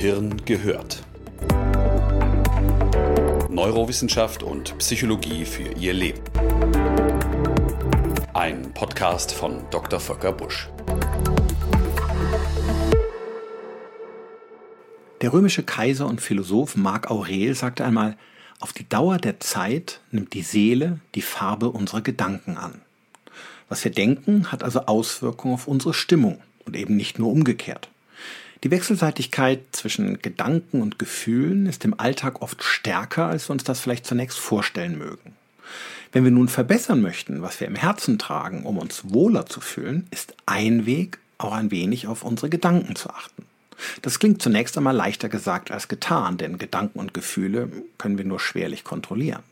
Gehirn gehört. Neurowissenschaft und Psychologie für Ihr Leben. Ein Podcast von Dr. Volker Busch. Der römische Kaiser und Philosoph Marc Aurel sagte einmal, auf die Dauer der Zeit nimmt die Seele die Farbe unserer Gedanken an. Was wir denken, hat also Auswirkungen auf unsere Stimmung und eben nicht nur umgekehrt. Die Wechselseitigkeit zwischen Gedanken und Gefühlen ist im Alltag oft stärker, als wir uns das vielleicht zunächst vorstellen mögen. Wenn wir nun verbessern möchten, was wir im Herzen tragen, um uns wohler zu fühlen, ist ein Weg, auch ein wenig auf unsere Gedanken zu achten. Das klingt zunächst einmal leichter gesagt als getan, denn Gedanken und Gefühle können wir nur schwerlich kontrollieren.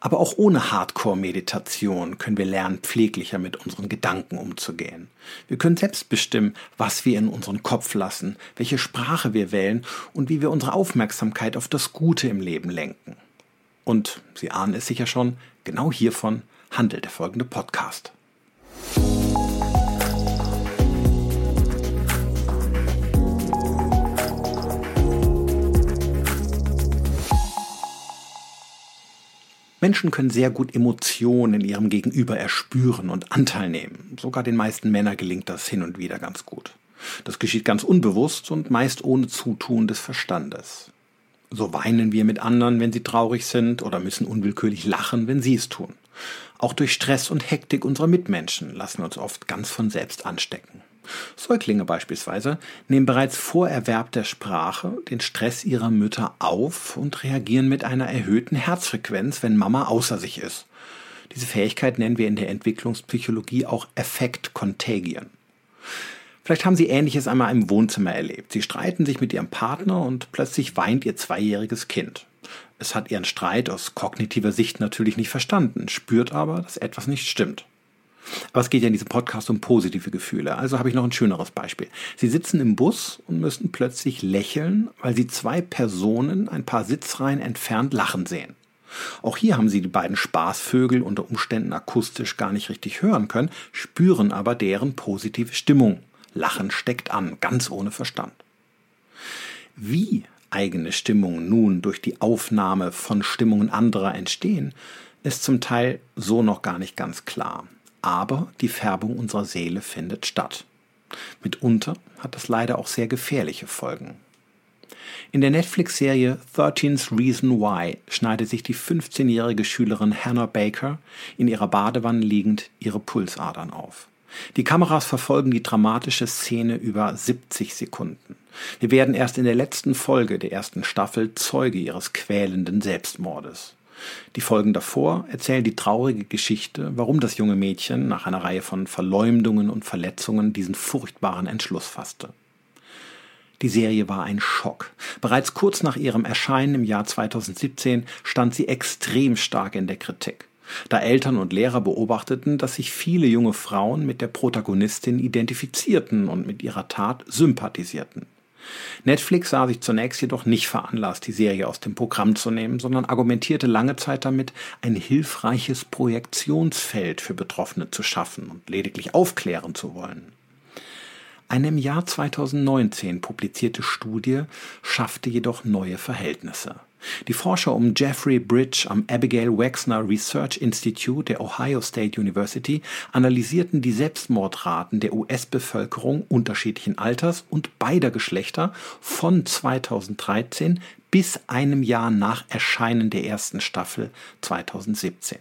Aber auch ohne Hardcore-Meditation können wir lernen, pfleglicher mit unseren Gedanken umzugehen. Wir können selbst bestimmen, was wir in unseren Kopf lassen, welche Sprache wir wählen und wie wir unsere Aufmerksamkeit auf das Gute im Leben lenken. Und Sie ahnen es sicher schon, genau hiervon handelt der folgende Podcast. Menschen können sehr gut Emotionen in ihrem Gegenüber erspüren und Anteil nehmen. Sogar den meisten Männern gelingt das hin und wieder ganz gut. Das geschieht ganz unbewusst und meist ohne Zutun des Verstandes. So weinen wir mit anderen, wenn sie traurig sind, oder müssen unwillkürlich lachen, wenn sie es tun. Auch durch Stress und Hektik unserer Mitmenschen lassen wir uns oft ganz von selbst anstecken. Säuglinge beispielsweise nehmen bereits vor Erwerb der Sprache den Stress ihrer Mütter auf und reagieren mit einer erhöhten Herzfrequenz, wenn Mama außer sich ist. Diese Fähigkeit nennen wir in der Entwicklungspsychologie auch Effekt Contagion. Vielleicht haben Sie Ähnliches einmal im Wohnzimmer erlebt. Sie streiten sich mit Ihrem Partner und plötzlich weint Ihr zweijähriges Kind. Es hat Ihren Streit aus kognitiver Sicht natürlich nicht verstanden, spürt aber, dass etwas nicht stimmt. Aber es geht ja in diesem Podcast um positive Gefühle. Also habe ich noch ein schöneres Beispiel. Sie sitzen im Bus und müssen plötzlich lächeln, weil Sie zwei Personen ein paar Sitzreihen entfernt lachen sehen. Auch hier haben Sie die beiden Spaßvögel unter Umständen akustisch gar nicht richtig hören können, spüren aber deren positive Stimmung. Lachen steckt an, ganz ohne Verstand. Wie eigene Stimmungen nun durch die Aufnahme von Stimmungen anderer entstehen, ist zum Teil so noch gar nicht ganz klar aber die Färbung unserer Seele findet statt. Mitunter hat das leider auch sehr gefährliche Folgen. In der Netflix-Serie 13th Reason Why schneidet sich die 15-jährige Schülerin Hannah Baker in ihrer Badewanne liegend ihre Pulsadern auf. Die Kameras verfolgen die dramatische Szene über 70 Sekunden. Wir werden erst in der letzten Folge der ersten Staffel Zeuge ihres quälenden Selbstmordes. Die Folgen davor erzählen die traurige Geschichte, warum das junge Mädchen nach einer Reihe von Verleumdungen und Verletzungen diesen furchtbaren Entschluss fasste. Die Serie war ein Schock. Bereits kurz nach ihrem Erscheinen im Jahr 2017 stand sie extrem stark in der Kritik, da Eltern und Lehrer beobachteten, dass sich viele junge Frauen mit der Protagonistin identifizierten und mit ihrer Tat sympathisierten. Netflix sah sich zunächst jedoch nicht veranlasst, die Serie aus dem Programm zu nehmen, sondern argumentierte lange Zeit damit, ein hilfreiches Projektionsfeld für Betroffene zu schaffen und lediglich aufklären zu wollen. Eine im Jahr 2019 publizierte Studie schaffte jedoch neue Verhältnisse. Die Forscher um Jeffrey Bridge am Abigail Wexner Research Institute der Ohio State University analysierten die Selbstmordraten der US-Bevölkerung unterschiedlichen Alters und beider Geschlechter von 2013 bis einem Jahr nach Erscheinen der ersten Staffel 2017.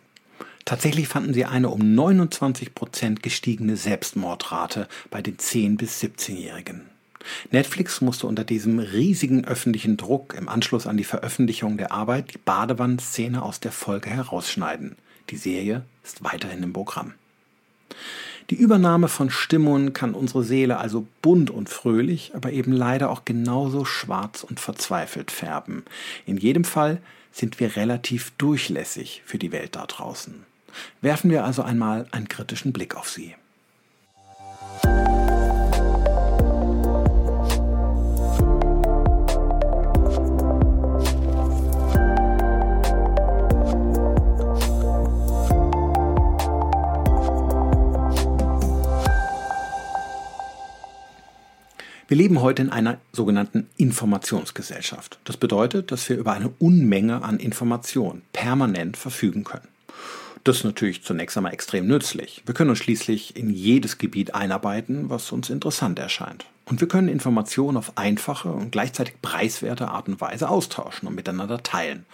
Tatsächlich fanden sie eine um 29 Prozent gestiegene Selbstmordrate bei den 10- bis 17-Jährigen. Netflix musste unter diesem riesigen öffentlichen Druck im Anschluss an die Veröffentlichung der Arbeit die Badewannenszene aus der Folge herausschneiden. Die Serie ist weiterhin im Programm. Die Übernahme von Stimmungen kann unsere Seele also bunt und fröhlich, aber eben leider auch genauso schwarz und verzweifelt färben. In jedem Fall sind wir relativ durchlässig für die Welt da draußen. Werfen wir also einmal einen kritischen Blick auf sie. Wir leben heute in einer sogenannten Informationsgesellschaft. Das bedeutet, dass wir über eine Unmenge an Informationen permanent verfügen können. Das ist natürlich zunächst einmal extrem nützlich. Wir können uns schließlich in jedes Gebiet einarbeiten, was uns interessant erscheint. Und wir können Informationen auf einfache und gleichzeitig preiswerte Art und Weise austauschen und miteinander teilen.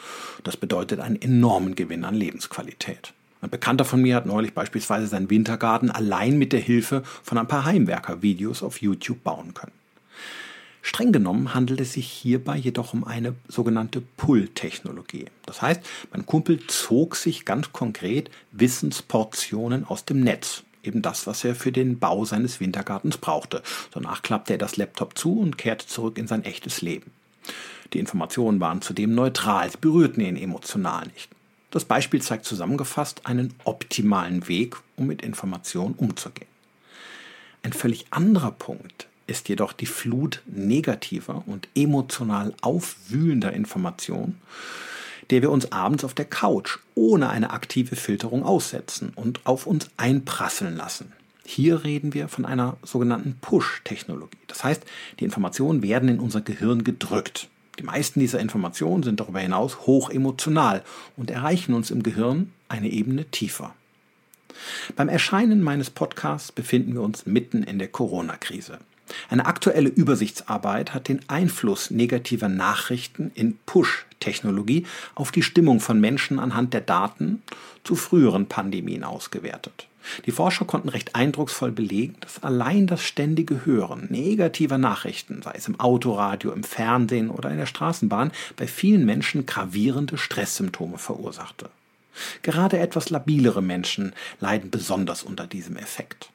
Das bedeutet einen enormen Gewinn an Lebensqualität. Ein Bekannter von mir hat neulich beispielsweise seinen Wintergarten allein mit der Hilfe von ein paar Heimwerker-Videos auf YouTube bauen können. Streng genommen handelt es sich hierbei jedoch um eine sogenannte Pull-Technologie. Das heißt, mein Kumpel zog sich ganz konkret Wissensportionen aus dem Netz. Eben das, was er für den Bau seines Wintergartens brauchte. Danach klappte er das Laptop zu und kehrte zurück in sein echtes Leben. Die Informationen waren zudem neutral, sie berührten ihn emotional nicht. Das Beispiel zeigt zusammengefasst einen optimalen Weg, um mit Informationen umzugehen. Ein völlig anderer Punkt ist jedoch die Flut negativer und emotional aufwühlender Informationen, der wir uns abends auf der Couch ohne eine aktive Filterung aussetzen und auf uns einprasseln lassen. Hier reden wir von einer sogenannten Push-Technologie. Das heißt, die Informationen werden in unser Gehirn gedrückt. Die meisten dieser Informationen sind darüber hinaus hoch emotional und erreichen uns im Gehirn eine Ebene tiefer. Beim Erscheinen meines Podcasts befinden wir uns mitten in der Corona-Krise. Eine aktuelle Übersichtsarbeit hat den Einfluss negativer Nachrichten in Push-Technologie auf die Stimmung von Menschen anhand der Daten zu früheren Pandemien ausgewertet. Die Forscher konnten recht eindrucksvoll belegen, dass allein das ständige Hören negativer Nachrichten, sei es im Autoradio, im Fernsehen oder in der Straßenbahn, bei vielen Menschen gravierende Stresssymptome verursachte. Gerade etwas labilere Menschen leiden besonders unter diesem Effekt.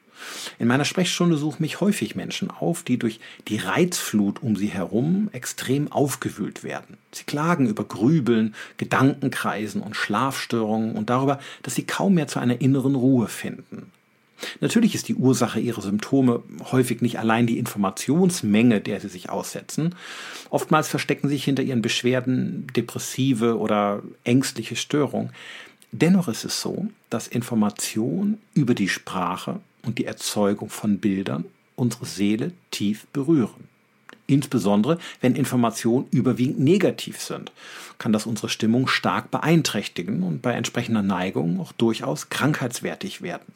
In meiner Sprechstunde suchen mich häufig Menschen auf, die durch die Reizflut um sie herum extrem aufgewühlt werden. Sie klagen über Grübeln, Gedankenkreisen und Schlafstörungen und darüber, dass sie kaum mehr zu einer inneren Ruhe finden. Natürlich ist die Ursache ihrer Symptome häufig nicht allein die Informationsmenge, der sie sich aussetzen. Oftmals verstecken sich hinter ihren Beschwerden depressive oder ängstliche Störungen. Dennoch ist es so, dass Information über die Sprache und die Erzeugung von Bildern unsere Seele tief berühren. Insbesondere wenn Informationen überwiegend negativ sind, kann das unsere Stimmung stark beeinträchtigen und bei entsprechender Neigung auch durchaus krankheitswertig werden.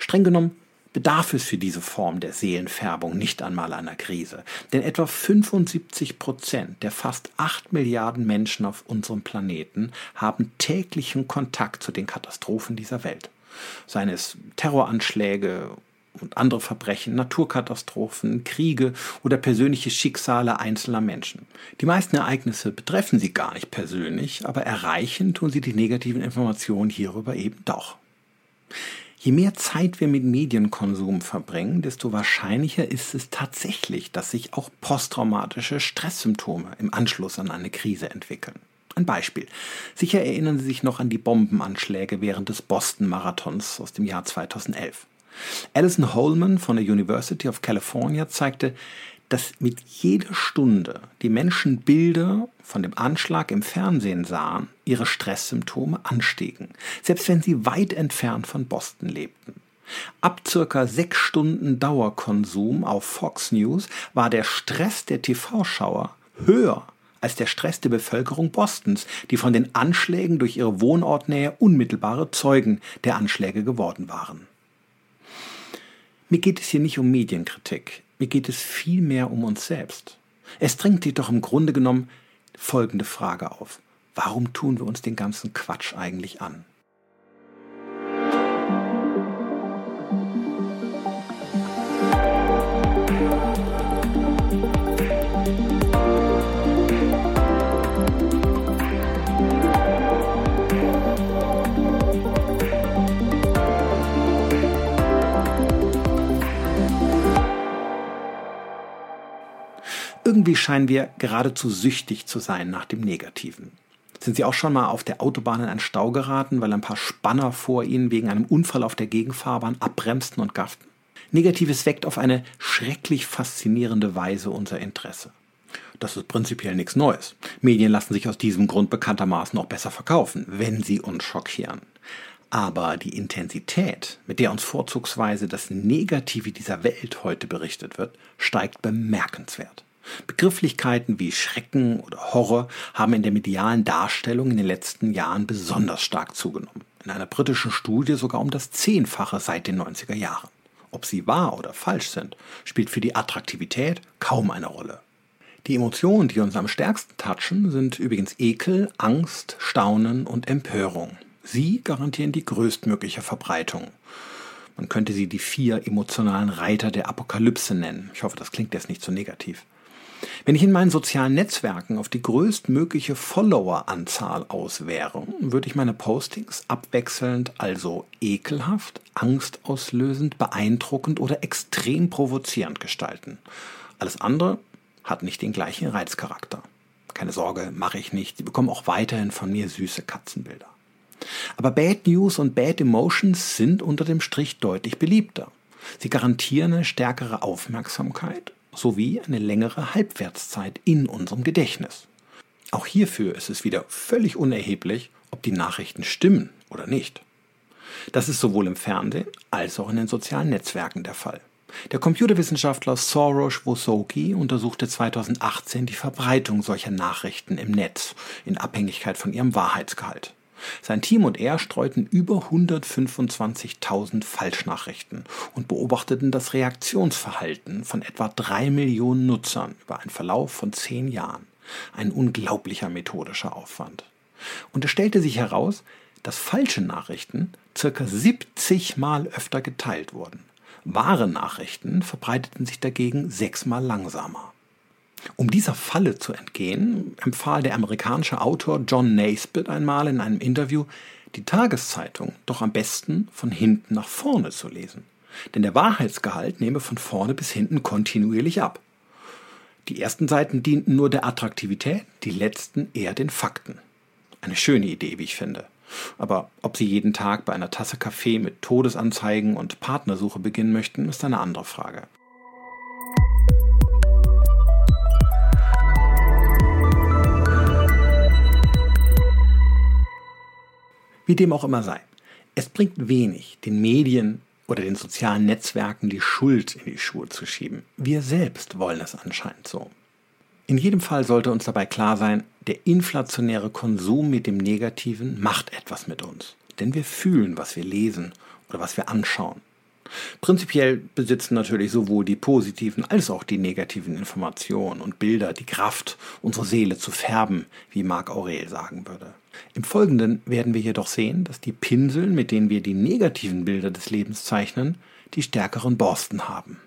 Streng genommen bedarf es für diese Form der Seelenfärbung nicht einmal einer Krise. Denn etwa 75 Prozent der fast 8 Milliarden Menschen auf unserem Planeten haben täglichen Kontakt zu den Katastrophen dieser Welt. Seien es Terroranschläge und andere Verbrechen, Naturkatastrophen, Kriege oder persönliche Schicksale einzelner Menschen. Die meisten Ereignisse betreffen sie gar nicht persönlich, aber erreichen tun sie die negativen Informationen hierüber eben doch. Je mehr Zeit wir mit Medienkonsum verbringen, desto wahrscheinlicher ist es tatsächlich, dass sich auch posttraumatische Stresssymptome im Anschluss an eine Krise entwickeln. Ein Beispiel. Sicher erinnern Sie sich noch an die Bombenanschläge während des Boston-Marathons aus dem Jahr 2011. Alison Holman von der University of California zeigte, dass mit jeder Stunde die Menschen Bilder von dem Anschlag im Fernsehen sahen, ihre Stresssymptome anstiegen, selbst wenn sie weit entfernt von Boston lebten. Ab circa sechs Stunden Dauerkonsum auf Fox News war der Stress der TV-Schauer höher als der Stress der Bevölkerung Bostons, die von den Anschlägen durch ihre Wohnortnähe unmittelbare Zeugen der Anschläge geworden waren. Mir geht es hier nicht um Medienkritik. Mir geht es vielmehr um uns selbst. Es drängt sich doch im Grunde genommen folgende Frage auf. Warum tun wir uns den ganzen Quatsch eigentlich an? Irgendwie scheinen wir geradezu süchtig zu sein nach dem Negativen. Sind Sie auch schon mal auf der Autobahn in einen Stau geraten, weil ein paar Spanner vor Ihnen wegen einem Unfall auf der Gegenfahrbahn abbremsten und gafften? Negatives weckt auf eine schrecklich faszinierende Weise unser Interesse. Das ist prinzipiell nichts Neues. Medien lassen sich aus diesem Grund bekanntermaßen auch besser verkaufen, wenn sie uns schockieren. Aber die Intensität, mit der uns vorzugsweise das Negative dieser Welt heute berichtet wird, steigt bemerkenswert. Begrifflichkeiten wie Schrecken oder Horror haben in der medialen Darstellung in den letzten Jahren besonders stark zugenommen. In einer britischen Studie sogar um das Zehnfache seit den 90er Jahren. Ob sie wahr oder falsch sind, spielt für die Attraktivität kaum eine Rolle. Die Emotionen, die uns am stärksten touchen, sind übrigens Ekel, Angst, Staunen und Empörung. Sie garantieren die größtmögliche Verbreitung. Man könnte sie die vier emotionalen Reiter der Apokalypse nennen. Ich hoffe, das klingt jetzt nicht so negativ. Wenn ich in meinen sozialen Netzwerken auf die größtmögliche Followeranzahl auswäre, würde ich meine Postings abwechselnd also ekelhaft, angstauslösend, beeindruckend oder extrem provozierend gestalten. Alles andere hat nicht den gleichen Reizcharakter. Keine Sorge, mache ich nicht. Sie bekommen auch weiterhin von mir süße Katzenbilder. Aber Bad News und Bad Emotions sind unter dem Strich deutlich beliebter. Sie garantieren eine stärkere Aufmerksamkeit sowie eine längere Halbwertszeit in unserem Gedächtnis. Auch hierfür ist es wieder völlig unerheblich, ob die Nachrichten stimmen oder nicht. Das ist sowohl im Fernsehen als auch in den sozialen Netzwerken der Fall. Der Computerwissenschaftler Soros Wosoki untersuchte 2018 die Verbreitung solcher Nachrichten im Netz in Abhängigkeit von ihrem Wahrheitsgehalt. Sein Team und er streuten über 125.000 Falschnachrichten und beobachteten das Reaktionsverhalten von etwa drei Millionen Nutzern über einen Verlauf von zehn Jahren. Ein unglaublicher methodischer Aufwand. Und es stellte sich heraus, dass falsche Nachrichten circa 70 Mal öfter geteilt wurden. Wahre Nachrichten verbreiteten sich dagegen sechsmal langsamer. Um dieser Falle zu entgehen, empfahl der amerikanische Autor John Naisbitt einmal in einem Interview, die Tageszeitung doch am besten von hinten nach vorne zu lesen. Denn der Wahrheitsgehalt nehme von vorne bis hinten kontinuierlich ab. Die ersten Seiten dienten nur der Attraktivität, die letzten eher den Fakten. Eine schöne Idee, wie ich finde. Aber ob Sie jeden Tag bei einer Tasse Kaffee mit Todesanzeigen und Partnersuche beginnen möchten, ist eine andere Frage. Wie dem auch immer sei. Es bringt wenig, den Medien oder den sozialen Netzwerken die Schuld in die Schuhe zu schieben. Wir selbst wollen es anscheinend so. In jedem Fall sollte uns dabei klar sein, der inflationäre Konsum mit dem Negativen macht etwas mit uns. Denn wir fühlen, was wir lesen oder was wir anschauen. Prinzipiell besitzen natürlich sowohl die positiven als auch die negativen Informationen und Bilder die Kraft, unsere Seele zu färben, wie Marc Aurel sagen würde. Im Folgenden werden wir jedoch sehen, dass die Pinsel, mit denen wir die negativen Bilder des Lebens zeichnen, die stärkeren Borsten haben.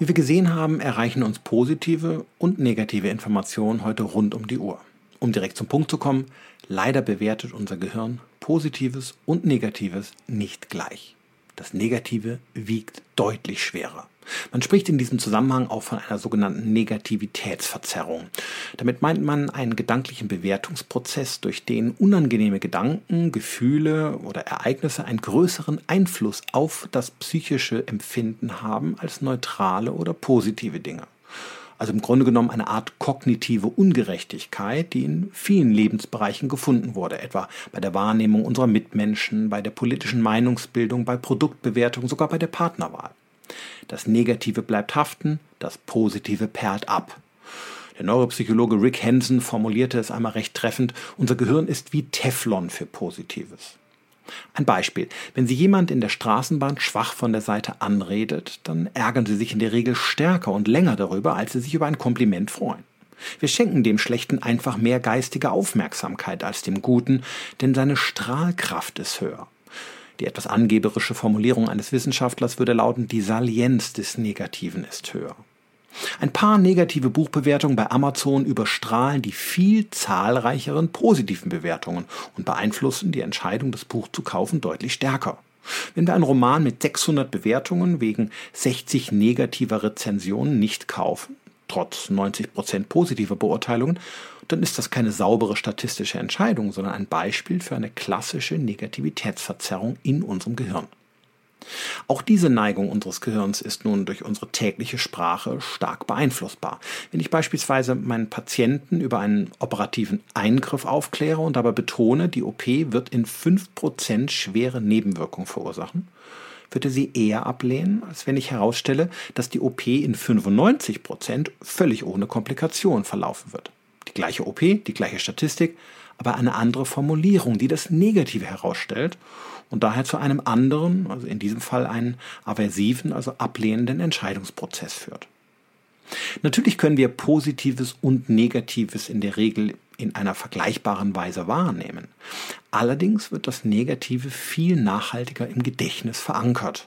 Wie wir gesehen haben, erreichen uns positive und negative Informationen heute rund um die Uhr. Um direkt zum Punkt zu kommen, leider bewertet unser Gehirn Positives und Negatives nicht gleich. Das Negative wiegt deutlich schwerer. Man spricht in diesem Zusammenhang auch von einer sogenannten Negativitätsverzerrung. Damit meint man einen gedanklichen Bewertungsprozess, durch den unangenehme Gedanken, Gefühle oder Ereignisse einen größeren Einfluss auf das psychische Empfinden haben als neutrale oder positive Dinge. Also im Grunde genommen eine Art kognitive Ungerechtigkeit, die in vielen Lebensbereichen gefunden wurde, etwa bei der Wahrnehmung unserer Mitmenschen, bei der politischen Meinungsbildung, bei Produktbewertung, sogar bei der Partnerwahl. Das Negative bleibt haften, das Positive perlt ab. Der Neuropsychologe Rick Hansen formulierte es einmal recht treffend, unser Gehirn ist wie Teflon für Positives. Ein Beispiel. Wenn Sie jemand in der Straßenbahn schwach von der Seite anredet, dann ärgern Sie sich in der Regel stärker und länger darüber, als Sie sich über ein Kompliment freuen. Wir schenken dem Schlechten einfach mehr geistige Aufmerksamkeit als dem Guten, denn seine Strahlkraft ist höher. Die etwas angeberische Formulierung eines Wissenschaftlers würde lauten, die Salienz des Negativen ist höher. Ein paar negative Buchbewertungen bei Amazon überstrahlen die viel zahlreicheren positiven Bewertungen und beeinflussen die Entscheidung, das Buch zu kaufen, deutlich stärker. Wenn wir einen Roman mit 600 Bewertungen wegen 60 negativer Rezensionen nicht kaufen, trotz 90% positiver Beurteilungen, dann ist das keine saubere statistische Entscheidung, sondern ein Beispiel für eine klassische Negativitätsverzerrung in unserem Gehirn. Auch diese Neigung unseres Gehirns ist nun durch unsere tägliche Sprache stark beeinflussbar. Wenn ich beispielsweise meinen Patienten über einen operativen Eingriff aufkläre und dabei betone, die OP wird in 5% schwere Nebenwirkungen verursachen, wird er sie eher ablehnen, als wenn ich herausstelle, dass die OP in 95% völlig ohne Komplikation verlaufen wird. Die gleiche OP, die gleiche Statistik, aber eine andere Formulierung, die das Negative herausstellt und daher zu einem anderen, also in diesem Fall einen aversiven, also ablehnenden Entscheidungsprozess führt. Natürlich können wir Positives und Negatives in der Regel in einer vergleichbaren Weise wahrnehmen. Allerdings wird das Negative viel nachhaltiger im Gedächtnis verankert.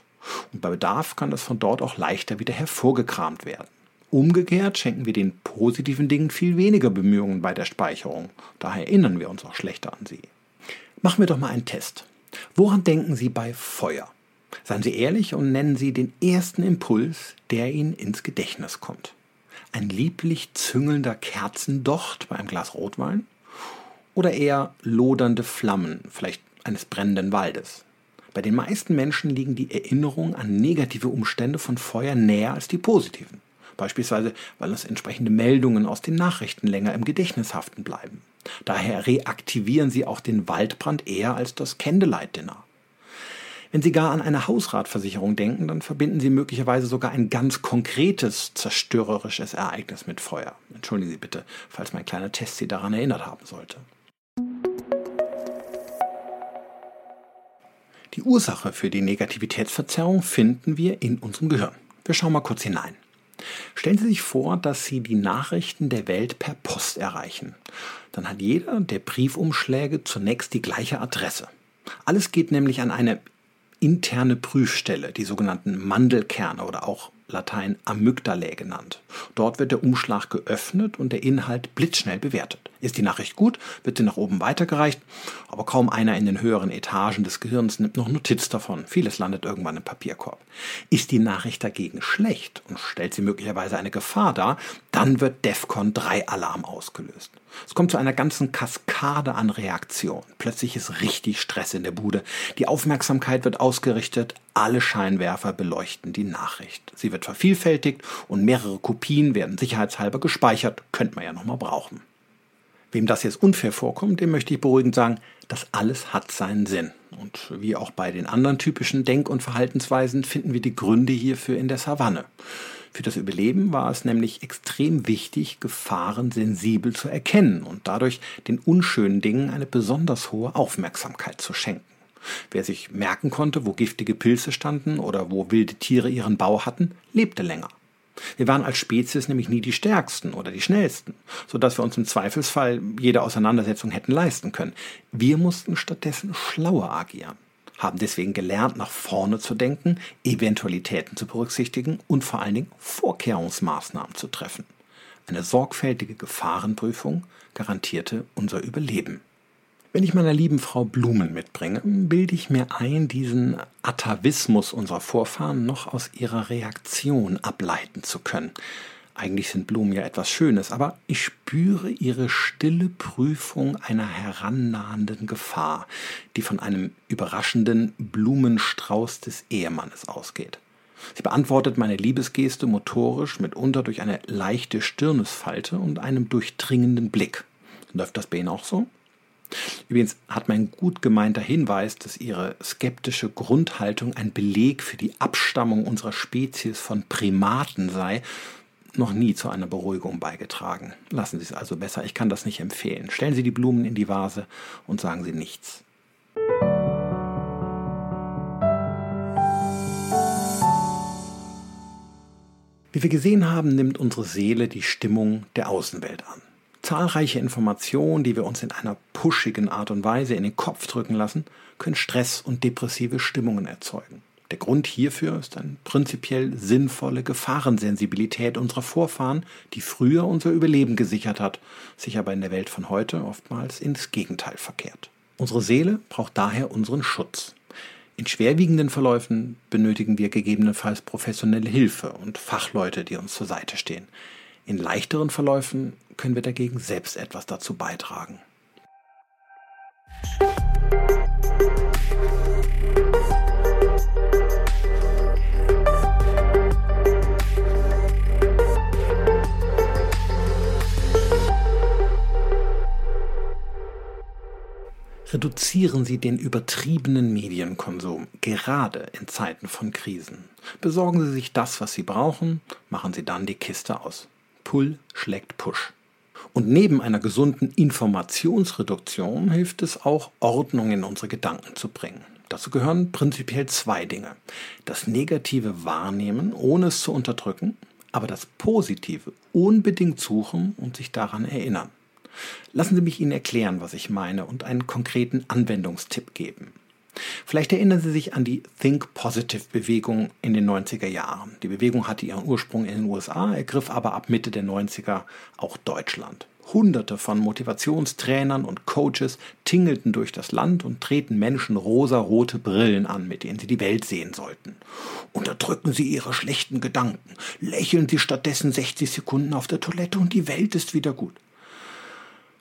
Und bei Bedarf kann das von dort auch leichter wieder hervorgekramt werden. Umgekehrt schenken wir den positiven Dingen viel weniger Bemühungen bei der Speicherung. Daher erinnern wir uns auch schlechter an sie. Machen wir doch mal einen Test. Woran denken Sie bei Feuer? Seien Sie ehrlich und nennen Sie den ersten Impuls, der Ihnen ins Gedächtnis kommt. Ein lieblich züngelnder Kerzendocht bei einem Glas Rotwein? Oder eher lodernde Flammen, vielleicht eines brennenden Waldes? Bei den meisten Menschen liegen die Erinnerungen an negative Umstände von Feuer näher als die positiven. Beispielsweise, weil uns entsprechende Meldungen aus den Nachrichten länger im Gedächtnis haften bleiben. Daher reaktivieren sie auch den Waldbrand eher als das Candlelight Dinner. Wenn Sie gar an eine Hausratversicherung denken, dann verbinden Sie möglicherweise sogar ein ganz konkretes zerstörerisches Ereignis mit Feuer. Entschuldigen Sie bitte, falls mein kleiner Test Sie daran erinnert haben sollte. Die Ursache für die Negativitätsverzerrung finden wir in unserem Gehirn. Wir schauen mal kurz hinein. Stellen Sie sich vor, dass Sie die Nachrichten der Welt per Post erreichen. Dann hat jeder der Briefumschläge zunächst die gleiche Adresse. Alles geht nämlich an eine interne Prüfstelle, die sogenannten Mandelkerne oder auch Latein Amygdalae genannt. Dort wird der Umschlag geöffnet und der Inhalt blitzschnell bewertet. Ist die Nachricht gut, wird sie nach oben weitergereicht, aber kaum einer in den höheren Etagen des Gehirns nimmt noch Notiz davon. Vieles landet irgendwann im Papierkorb. Ist die Nachricht dagegen schlecht und stellt sie möglicherweise eine Gefahr dar, dann wird DEFCON 3 Alarm ausgelöst. Es kommt zu einer ganzen Kaskade an Reaktionen. Plötzlich ist richtig Stress in der Bude. Die Aufmerksamkeit wird ausgerichtet, alle Scheinwerfer beleuchten die Nachricht. Sie wird vervielfältigt und mehrere Kopien werden sicherheitshalber gespeichert. Könnte man ja nochmal brauchen. Wem das jetzt unfair vorkommt, dem möchte ich beruhigend sagen, das alles hat seinen Sinn. Und wie auch bei den anderen typischen Denk- und Verhaltensweisen finden wir die Gründe hierfür in der Savanne. Für das Überleben war es nämlich extrem wichtig, Gefahren sensibel zu erkennen und dadurch den unschönen Dingen eine besonders hohe Aufmerksamkeit zu schenken. Wer sich merken konnte, wo giftige Pilze standen oder wo wilde Tiere ihren Bau hatten, lebte länger. Wir waren als Spezies nämlich nie die stärksten oder die schnellsten, so dass wir uns im Zweifelsfall jede Auseinandersetzung hätten leisten können. Wir mussten stattdessen schlauer agieren, haben deswegen gelernt, nach vorne zu denken, Eventualitäten zu berücksichtigen und vor allen Dingen Vorkehrungsmaßnahmen zu treffen. Eine sorgfältige Gefahrenprüfung garantierte unser Überleben. Wenn ich meiner lieben Frau Blumen mitbringe, bilde ich mir ein, diesen Atavismus unserer Vorfahren noch aus ihrer Reaktion ableiten zu können. Eigentlich sind Blumen ja etwas Schönes, aber ich spüre ihre stille Prüfung einer herannahenden Gefahr, die von einem überraschenden Blumenstrauß des Ehemannes ausgeht. Sie beantwortet meine Liebesgeste motorisch, mitunter durch eine leichte Stirnesfalte und einem durchdringenden Blick. Läuft das bei Ihnen auch so? Übrigens hat mein gut gemeinter Hinweis, dass ihre skeptische Grundhaltung ein Beleg für die Abstammung unserer Spezies von Primaten sei, noch nie zu einer Beruhigung beigetragen. Lassen Sie es also besser, ich kann das nicht empfehlen. Stellen Sie die Blumen in die Vase und sagen Sie nichts. Wie wir gesehen haben, nimmt unsere Seele die Stimmung der Außenwelt an zahlreiche Informationen, die wir uns in einer pushigen Art und Weise in den Kopf drücken lassen, können Stress und depressive Stimmungen erzeugen. Der Grund hierfür ist eine prinzipiell sinnvolle Gefahrensensibilität unserer Vorfahren, die früher unser Überleben gesichert hat, sich aber in der Welt von heute oftmals ins Gegenteil verkehrt. Unsere Seele braucht daher unseren Schutz. In schwerwiegenden Verläufen benötigen wir gegebenenfalls professionelle Hilfe und Fachleute, die uns zur Seite stehen. In leichteren Verläufen können wir dagegen selbst etwas dazu beitragen. Reduzieren Sie den übertriebenen Medienkonsum, gerade in Zeiten von Krisen. Besorgen Sie sich das, was Sie brauchen, machen Sie dann die Kiste aus. Pull schlägt Push. Und neben einer gesunden Informationsreduktion hilft es auch, Ordnung in unsere Gedanken zu bringen. Dazu gehören prinzipiell zwei Dinge. Das negative Wahrnehmen, ohne es zu unterdrücken, aber das Positive unbedingt suchen und sich daran erinnern. Lassen Sie mich Ihnen erklären, was ich meine und einen konkreten Anwendungstipp geben. Vielleicht erinnern Sie sich an die Think Positive Bewegung in den 90er Jahren. Die Bewegung hatte ihren Ursprung in den USA, ergriff aber ab Mitte der 90er auch Deutschland. Hunderte von Motivationstrainern und Coaches tingelten durch das Land und treten Menschen rosa-rote Brillen an, mit denen sie die Welt sehen sollten. Unterdrücken Sie Ihre schlechten Gedanken, lächeln Sie stattdessen 60 Sekunden auf der Toilette und die Welt ist wieder gut.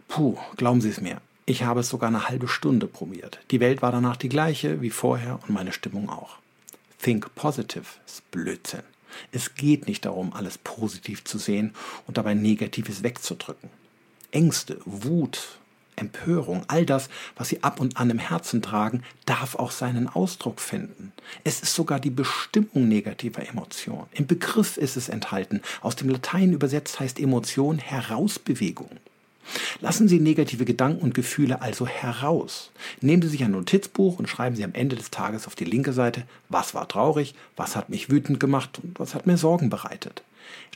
Puh, glauben Sie es mir, ich habe es sogar eine halbe Stunde probiert. Die Welt war danach die gleiche wie vorher und meine Stimmung auch. Think Positive ist Blödsinn. Es geht nicht darum, alles positiv zu sehen und dabei Negatives wegzudrücken. Ängste, Wut, Empörung, all das, was Sie ab und an im Herzen tragen, darf auch seinen Ausdruck finden. Es ist sogar die Bestimmung negativer Emotionen. Im Begriff ist es enthalten. Aus dem Latein übersetzt heißt Emotion Herausbewegung. Lassen Sie negative Gedanken und Gefühle also heraus. Nehmen Sie sich ein Notizbuch und schreiben Sie am Ende des Tages auf die linke Seite, was war traurig, was hat mich wütend gemacht und was hat mir Sorgen bereitet.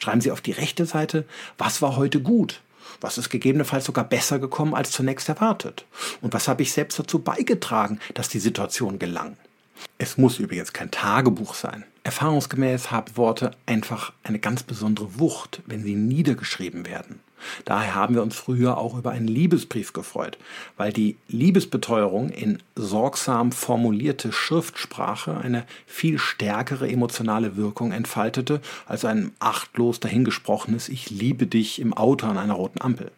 Schreiben Sie auf die rechte Seite, was war heute gut, was ist gegebenenfalls sogar besser gekommen als zunächst erwartet und was habe ich selbst dazu beigetragen, dass die Situation gelang. Es muss übrigens kein Tagebuch sein. Erfahrungsgemäß haben Worte einfach eine ganz besondere Wucht, wenn sie niedergeschrieben werden. Daher haben wir uns früher auch über einen Liebesbrief gefreut, weil die Liebesbeteuerung in sorgsam formulierte Schriftsprache eine viel stärkere emotionale Wirkung entfaltete als ein achtlos dahingesprochenes Ich liebe dich im Auto an einer roten Ampel.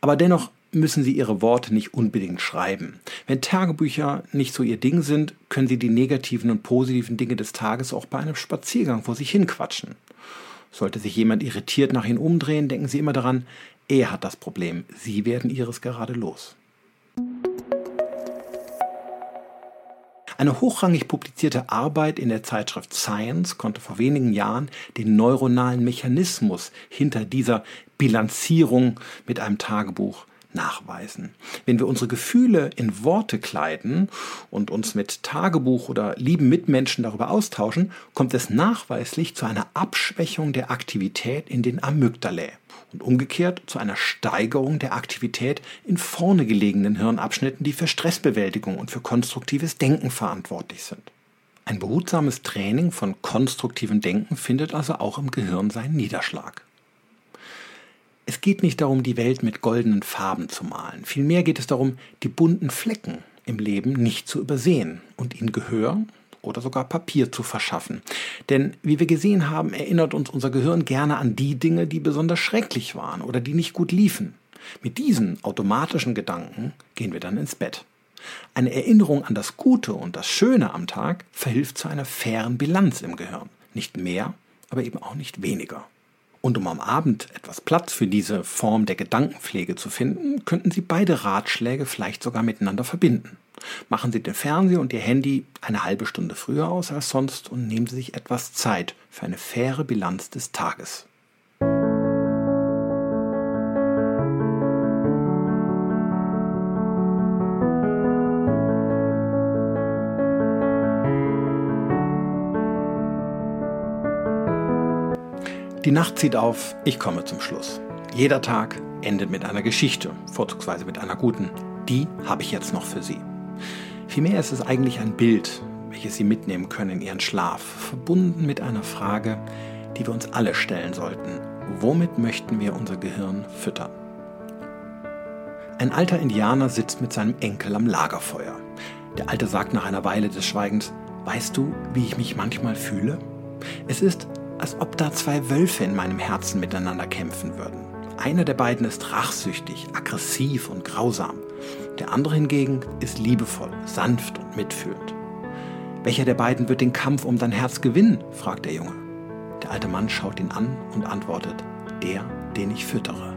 Aber dennoch müssen Sie Ihre Worte nicht unbedingt schreiben. Wenn Tagebücher nicht so Ihr Ding sind, können Sie die negativen und positiven Dinge des Tages auch bei einem Spaziergang vor sich hinquatschen. Sollte sich jemand irritiert nach Ihnen umdrehen, denken Sie immer daran, er hat das Problem, Sie werden Ihres gerade los. Eine hochrangig publizierte Arbeit in der Zeitschrift Science konnte vor wenigen Jahren den neuronalen Mechanismus hinter dieser Bilanzierung mit einem Tagebuch nachweisen. Wenn wir unsere Gefühle in Worte kleiden und uns mit Tagebuch oder lieben Mitmenschen darüber austauschen, kommt es nachweislich zu einer Abschwächung der Aktivität in den Amygdalae und umgekehrt zu einer Steigerung der Aktivität in vorne gelegenen Hirnabschnitten, die für Stressbewältigung und für konstruktives Denken verantwortlich sind. Ein behutsames Training von konstruktivem Denken findet also auch im Gehirn seinen Niederschlag. Es geht nicht darum, die Welt mit goldenen Farben zu malen. Vielmehr geht es darum, die bunten Flecken im Leben nicht zu übersehen und ihnen Gehör oder sogar Papier zu verschaffen. Denn wie wir gesehen haben, erinnert uns unser Gehirn gerne an die Dinge, die besonders schrecklich waren oder die nicht gut liefen. Mit diesen automatischen Gedanken gehen wir dann ins Bett. Eine Erinnerung an das Gute und das Schöne am Tag verhilft zu einer fairen Bilanz im Gehirn. Nicht mehr, aber eben auch nicht weniger. Und um am Abend etwas Platz für diese Form der Gedankenpflege zu finden, könnten Sie beide Ratschläge vielleicht sogar miteinander verbinden. Machen Sie den Fernseher und Ihr Handy eine halbe Stunde früher aus als sonst und nehmen Sie sich etwas Zeit für eine faire Bilanz des Tages. Die Nacht zieht auf, ich komme zum Schluss. Jeder Tag endet mit einer Geschichte, vorzugsweise mit einer guten. Die habe ich jetzt noch für Sie. Vielmehr ist es eigentlich ein Bild, welches Sie mitnehmen können in Ihren Schlaf, verbunden mit einer Frage, die wir uns alle stellen sollten. Womit möchten wir unser Gehirn füttern? Ein alter Indianer sitzt mit seinem Enkel am Lagerfeuer. Der Alte sagt nach einer Weile des Schweigens, Weißt du, wie ich mich manchmal fühle? Es ist, als ob da zwei Wölfe in meinem Herzen miteinander kämpfen würden. Einer der beiden ist rachsüchtig, aggressiv und grausam. Der andere hingegen ist liebevoll, sanft und mitfühlend. Welcher der beiden wird den Kampf um dein Herz gewinnen? fragt der Junge. Der alte Mann schaut ihn an und antwortet, der, den ich füttere.